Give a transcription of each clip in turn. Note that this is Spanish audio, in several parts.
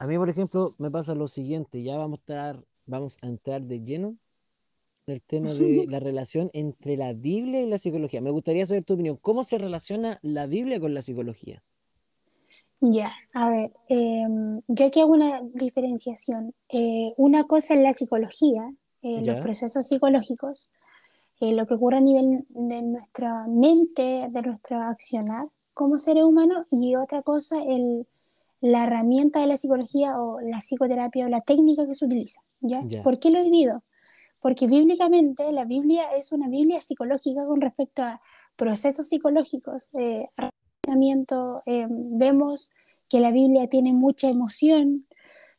A mí, por ejemplo, me pasa lo siguiente, ya vamos a estar, vamos a entrar de lleno en el tema de la relación entre la Biblia y la psicología. Me gustaría saber tu opinión. ¿Cómo se relaciona la Biblia con la psicología? Ya, a ver, em, yo aquí hago una diferenciación. Eh, una cosa es la psicología, eh, los procesos psicológicos, eh, lo que ocurre a nivel de nuestra mente, de nuestro accionar como seres humanos, y otra cosa, el la herramienta de la psicología o la psicoterapia o la técnica que se utiliza. ¿ya? ¿Por qué lo divido? Porque bíblicamente la Biblia es una Biblia psicológica con respecto a procesos psicológicos, eh, eh, vemos que la Biblia tiene mucha emoción,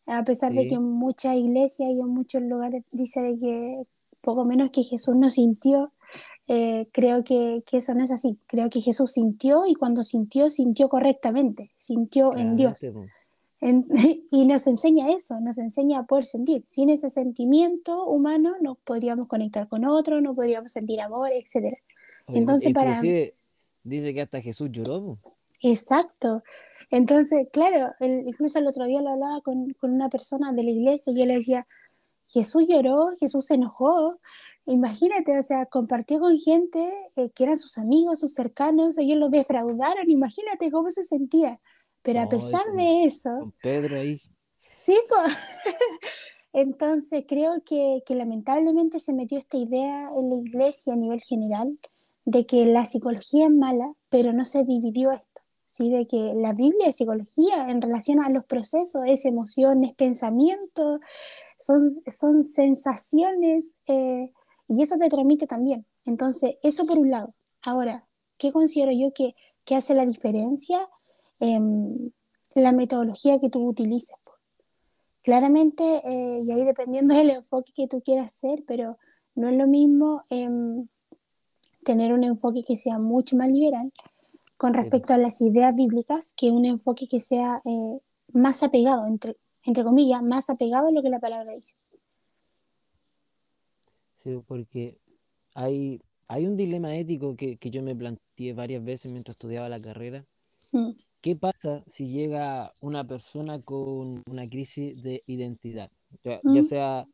a pesar de que en muchas iglesias y en muchos lugares dice de que poco menos que Jesús no sintió, eh, creo que, que, eso no es así. Creo que Jesús sintió y cuando sintió, sintió correctamente, sintió en Dios. y nos enseña eso, nos enseña a poder sentir. Sin ese sentimiento humano no podríamos conectar con otro, no podríamos sentir amor, etc. Entonces, para... Dice que hasta Jesús lloró. Exacto. Entonces, claro, incluso el otro día lo hablaba con, con, una persona de la iglesia y yo le decía, Jesús lloró, Jesús se enojó, imagínate, o sea, compartió con gente eh, que eran sus amigos, sus cercanos, ellos lo defraudaron, imagínate cómo se sentía. Pero a pesar de eso... Con Pedro ahí. Sí, pues. Entonces creo que, que, lamentablemente se metió esta idea en la iglesia a nivel general de que la psicología es mala, pero no se dividió esto, ¿sí? de que la Biblia es psicología en relación a los procesos, es emociones, pensamientos, son, son sensaciones, eh, y eso te transmite también. Entonces, eso por un lado. Ahora, ¿qué considero yo que, que hace la diferencia? Em, la metodología que tú utilices. Claramente, eh, y ahí dependiendo del enfoque que tú quieras hacer, pero no es lo mismo em, tener un enfoque que sea mucho más liberal con respecto a las ideas bíblicas que un enfoque que sea eh, más apegado, entre, entre comillas, más apegado a lo que la palabra dice. Sí, porque hay, hay un dilema ético que, yo me planteé varias veces mientras estudiaba la carrera. Mm. ¿Qué pasa si llega una persona con una crisis de identidad? Ya, mm. sea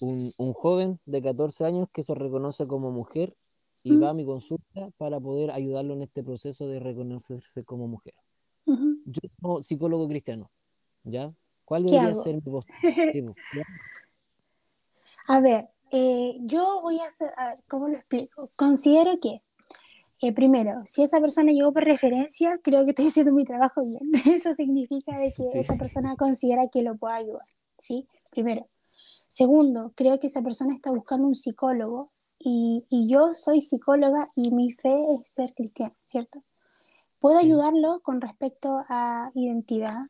un, joven de 14 años que se reconoce como mujer y va a mi consulta para poder ayudarlo en este proceso de reconocerse como mujer. Yo como psicólogo cristiano, ¿ya? ¿Cuál debería ser mi voz? a ver, eh, yo voy a hacer, a ver, ¿cómo lo explico? Considero que, eh, primero, si esa persona llegó por referencia, creo que estoy haciendo mi trabajo bien. Eso significa de que esa persona considera que lo pueda ayudar, ¿sí? Primero. Segundo, creo que esa persona está buscando un psicólogo y, y yo soy psicóloga y mi fe es ser cristiana, ¿cierto? Puedo ayudarlo con respecto a identidad,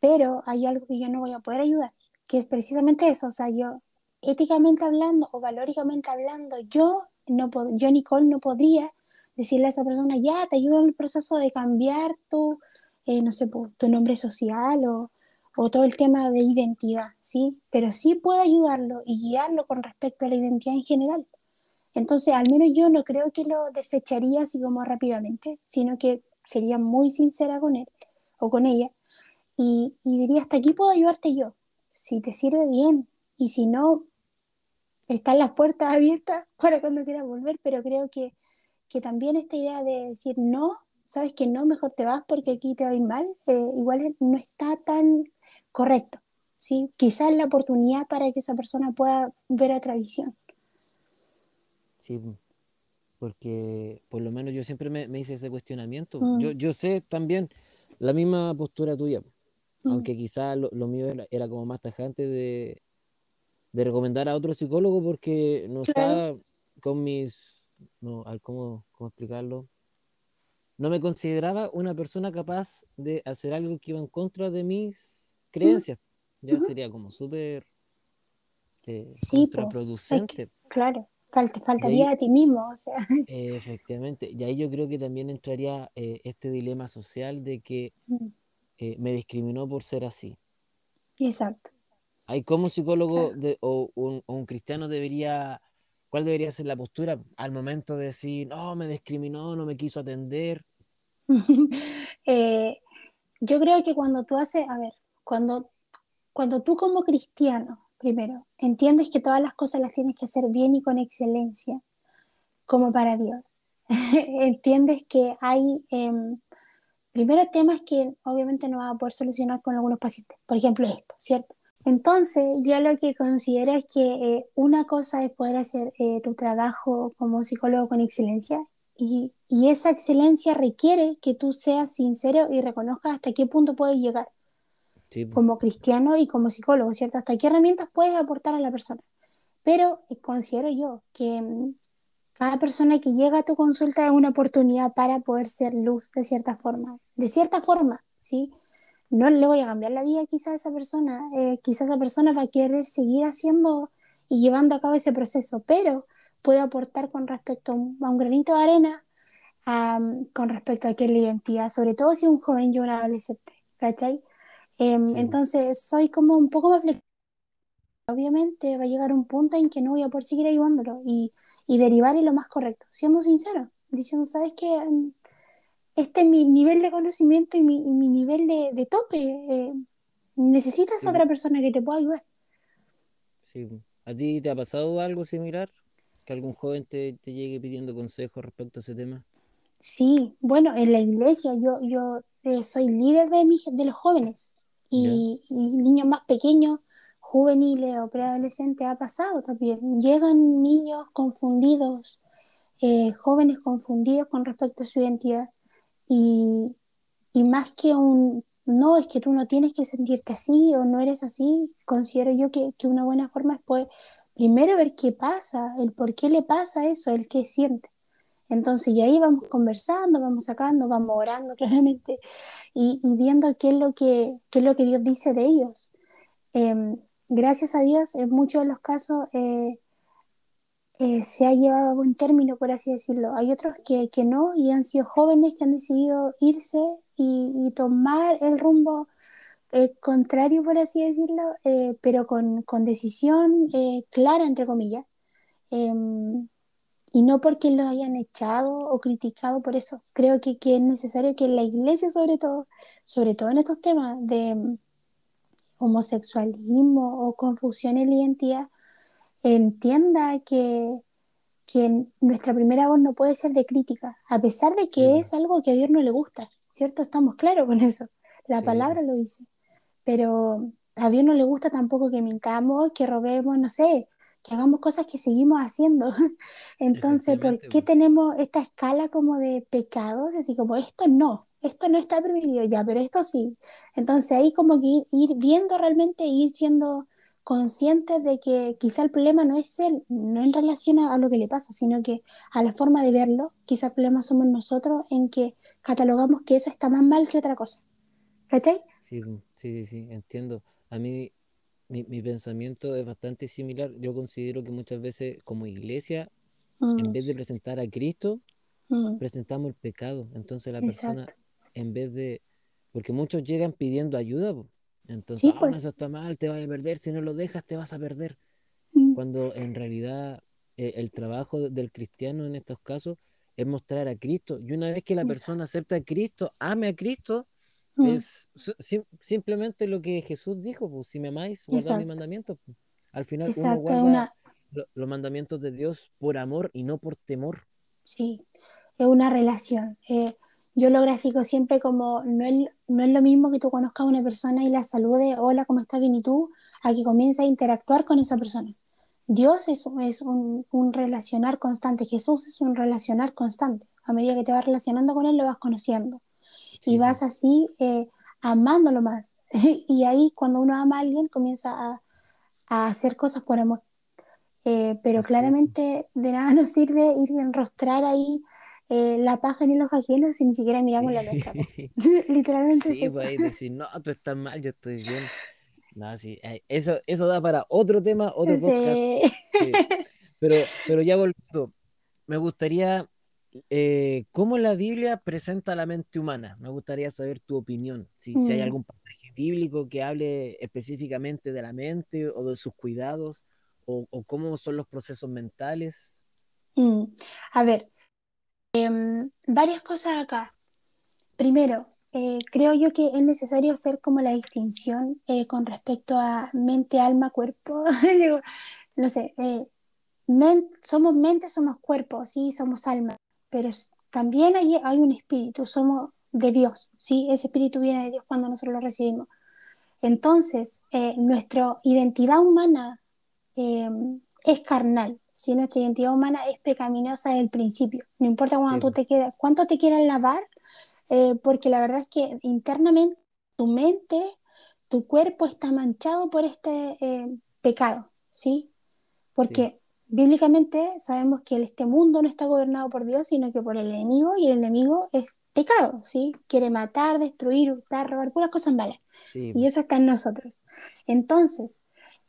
pero hay algo que yo no voy a poder ayudar, que es precisamente eso, o sea, yo éticamente hablando o valóricamente hablando, yo, no yo Nicole, no podría decirle a esa persona, ya, te ayudo en el proceso de cambiar tu, eh, no sé, tu nombre social o, o, todo el tema de identidad, ¿sí? Pero sí puedo ayudarlo y guiarlo con respecto a la identidad en general. Entonces, al menos yo no creo que lo desecharía así como rápidamente, sino que sería muy sincera con él o con ella y, y diría, hasta aquí puedo ayudarte yo. Si te sirve bien y si no, están las puertas abiertas para cuando quieras volver, pero creo que, que también esta idea de decir no, sabes que no, mejor te vas porque aquí te va mal, eh, igual no está tan correcto. ¿sí? Quizás la oportunidad para que esa persona pueda ver otra visión. Sí, porque por lo menos yo siempre me, hice ese cuestionamiento. Mm. Yo, yo sé también la misma postura tuya, mm. aunque quizás lo, mío era, como más tajante de, de recomendar a otro psicólogo porque no está con mis, no, ¿cómo, ¿cómo explicarlo? No me consideraba una persona capaz de hacer algo que iba en contra de mis creencias. Ya sería como súper eh, contraproducente. claro, Falta, faltaría a ti mismo, o sea. efectivamente, y ahí yo creo que también entraría eh, este dilema social de que eh, me discriminó por ser así. Exacto. Hay como un psicólogo o, un, cristiano debería ¿cuál debería ser la postura al momento de decir, no, me discriminó, no me quiso atender? Eh, yo creo que cuando tú haces, a ver, cuando, cuando tú como cristiano, primero, entiendes que todas las cosas las tienes que hacer bien y con excelencia, como para Dios, entiendes que hay, em, primero, temas que obviamente no vas a poder solucionar con algunos pacientes, por ejemplo esto, ¿cierto? Entonces, yo lo que considero es que eh, una cosa es poder hacer eh, tu trabajo como psicólogo con excelencia y, y, esa excelencia requiere que tú seas sincero y reconozcas hasta qué punto puedes llegar como cristiano y como psicólogo, ¿cierto? Hasta qué herramientas puedes aportar a la persona. Pero eh, considero yo que mm, cada persona que llega a tu consulta es una oportunidad para poder ser luz de cierta forma. De cierta forma, ¿sí? No le voy a cambiar la vida quizás a esa persona. Eh, quizás esa persona va a querer seguir haciendo y llevando a cabo ese proceso, pero puede aportar con respecto a un, granito de arena con respecto a qué la identidad, sobre todo si un joven y un adolescente, ¿cachai? Em, entonces soy como un poco más flexible obviamente va a llegar un punto en que no voy a poder seguir ayudándolo y, y derivar en lo más correcto, siendo sincero, diciendo, ¿sabes qué? Mm, este es mi nivel de conocimiento y mi, mi nivel de, de tope. Eh, necesitas a otra persona que te pueda ayudar. Sí. ¿A ti te ha pasado algo similar? ¿Que algún joven te, te llegue pidiendo consejos respecto a ese tema? Sí, bueno, en la iglesia yo, yo eh, soy líder de, mi, de los jóvenes y, niños más pequeños juveniles o preadolescentes ha pasado también. Llegan niños confundidos, eh, jóvenes confundidos con respecto a su identidad. Y, y, más que un, no, es que tú no tienes que sentirte así o no eres así, considero yo que, que una buena forma es poder primero ver qué pasa, el por qué le pasa eso, el qué siente. Entonces, y ahí vamos conversando, vamos sacando, vamos orando claramente y, y viendo qué es, lo que, qué es lo que Dios dice de ellos. Eh, gracias a Dios, en muchos de los casos eh, eh, se ha llevado a buen término, por así decirlo. Hay otros que, que no y han sido jóvenes que han decidido irse y, tomar el rumbo eh, contrario, por así decirlo, pero con, con decisión clara, entre comillas. Y no porque lo hayan echado o criticado por eso. Creo que, que es necesario que la iglesia, sobre todo, sobre todo en estos temas de homosexualismo o confusión en la identidad, entienda que, que nuestra primera voz no puede ser de crítica, a pesar de que es algo que a Dios no le gusta, ¿cierto? Estamos claros con eso, la palabra lo dice, pero a Dios no le gusta tampoco que mintamos, que robemos, no sé, que hagamos cosas que seguimos haciendo. Entonces, ¿por qué tenemos esta escala como de pecados? Así como esto no, esto no está permitido ya, pero esto sí. Entonces ahí como que ir, viendo realmente, ir siendo conscientes de que quizá el problema no es él, no en relación a, lo que le pasa, sino que a la forma de verlo, quizá el problema somos nosotros en que catalogamos que eso está más mal que otra cosa. ¿Cachai? Sí, sí, sí, entiendo. A mí mi, mi, pensamiento es bastante similar. Yo considero que muchas veces como iglesia, en mm. vez de presentar a Cristo, mm. presentamos el pecado. Entonces la persona en vez de, porque muchos llegan pidiendo ayuda, entonces, ah, pues. eso está mal, te vas a perder, si no lo dejas te vas a perder. Mm. Cuando en realidad eh, el trabajo del cristiano en estos casos es mostrar a Cristo. Y una vez que la persona acepta a Cristo, ame a Cristo, mm. es simplemente lo que Jesús dijo, pues, si me amáis, guardad mis mandamientos. Pues. Al final uno guarda los mandamientos de Dios por amor y no por temor. Sí, es una relación. Eh, yo lo grafico siempre como no es, no es lo mismo que tú conozcas a una persona y la salude, hola, ¿cómo estás bien y tú? A que comiences a interactuar con esa persona. Dios es, es un, un, relacionar constante, Jesús es un relacionar constante. A medida que te vas relacionando con Él, lo vas conociendo. Y vas así eh, amándolo más. y ahí cuando uno ama a alguien, comienza a, a hacer cosas por amor. Eh, pero claramente de nada nos sirve ir a enrostrar ahí eh, la paja en los ajenos y ni siquiera miramos la nuestra. Literalmente sí, es pues, decir, no, tú estás mal, yo estoy bien. No, sí, eh, eso, eso da para otro tema, otro podcast. Pero, pero ya volviendo, me gustaría, eh, ¿cómo la Biblia presenta la mente humana? Me gustaría saber tu opinión, si, si hay mm. algún pasaje bíblico que hable específicamente de la mente o de sus cuidados, o, o cómo son los procesos mentales Mm, a ver, em, varias cosas acá. Primero, eh, creo yo que es necesario hacer como la distinción eh, con respecto a mente, alma, cuerpo. no sé, somos mente, somos cuerpo, sí, somos alma, pero también hay, hay un espíritu, somos de Dios, sí, ese espíritu viene de Dios cuando nosotros lo recibimos. Entonces, nuestra identidad humana em, es carnal, si nuestra identidad humana es pecaminosa desde el principio. No importa tú te quieras, cuánto te quieras lavar, eh, porque la verdad es que internamente tu mente, tu cuerpo está manchado por este eh, pecado, ¿sí? Porque bíblicamente sabemos que este mundo no está gobernado por Dios, sino que por el enemigo, y el enemigo es pecado, ¿sí? Quiere matar, destruir, hurtar, robar, puras cosas malas. Y eso está en nosotros. Entonces,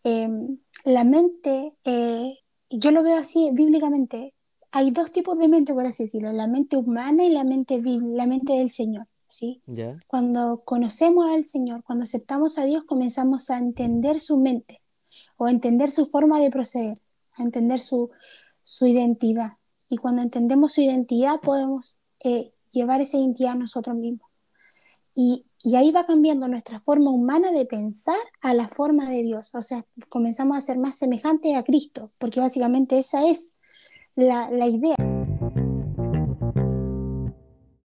em, la mente, eh, yo lo veo así bíblicamente, hay dos tipos de mente, por así decirlo, la mente humana y la mente, la mente del Señor. ¿sí? Cuando conocemos al Señor, cuando aceptamos a Dios, comenzamos a entender su mente o a entender su forma de proceder, a entender su, su identidad. Y cuando entendemos su identidad, podemos eh, llevar esa identidad a nosotros mismos. Y, y, ahí va cambiando nuestra forma humana de pensar a la forma de Dios. O sea, comenzamos a ser más semejantes a Cristo, porque básicamente esa es la, la idea.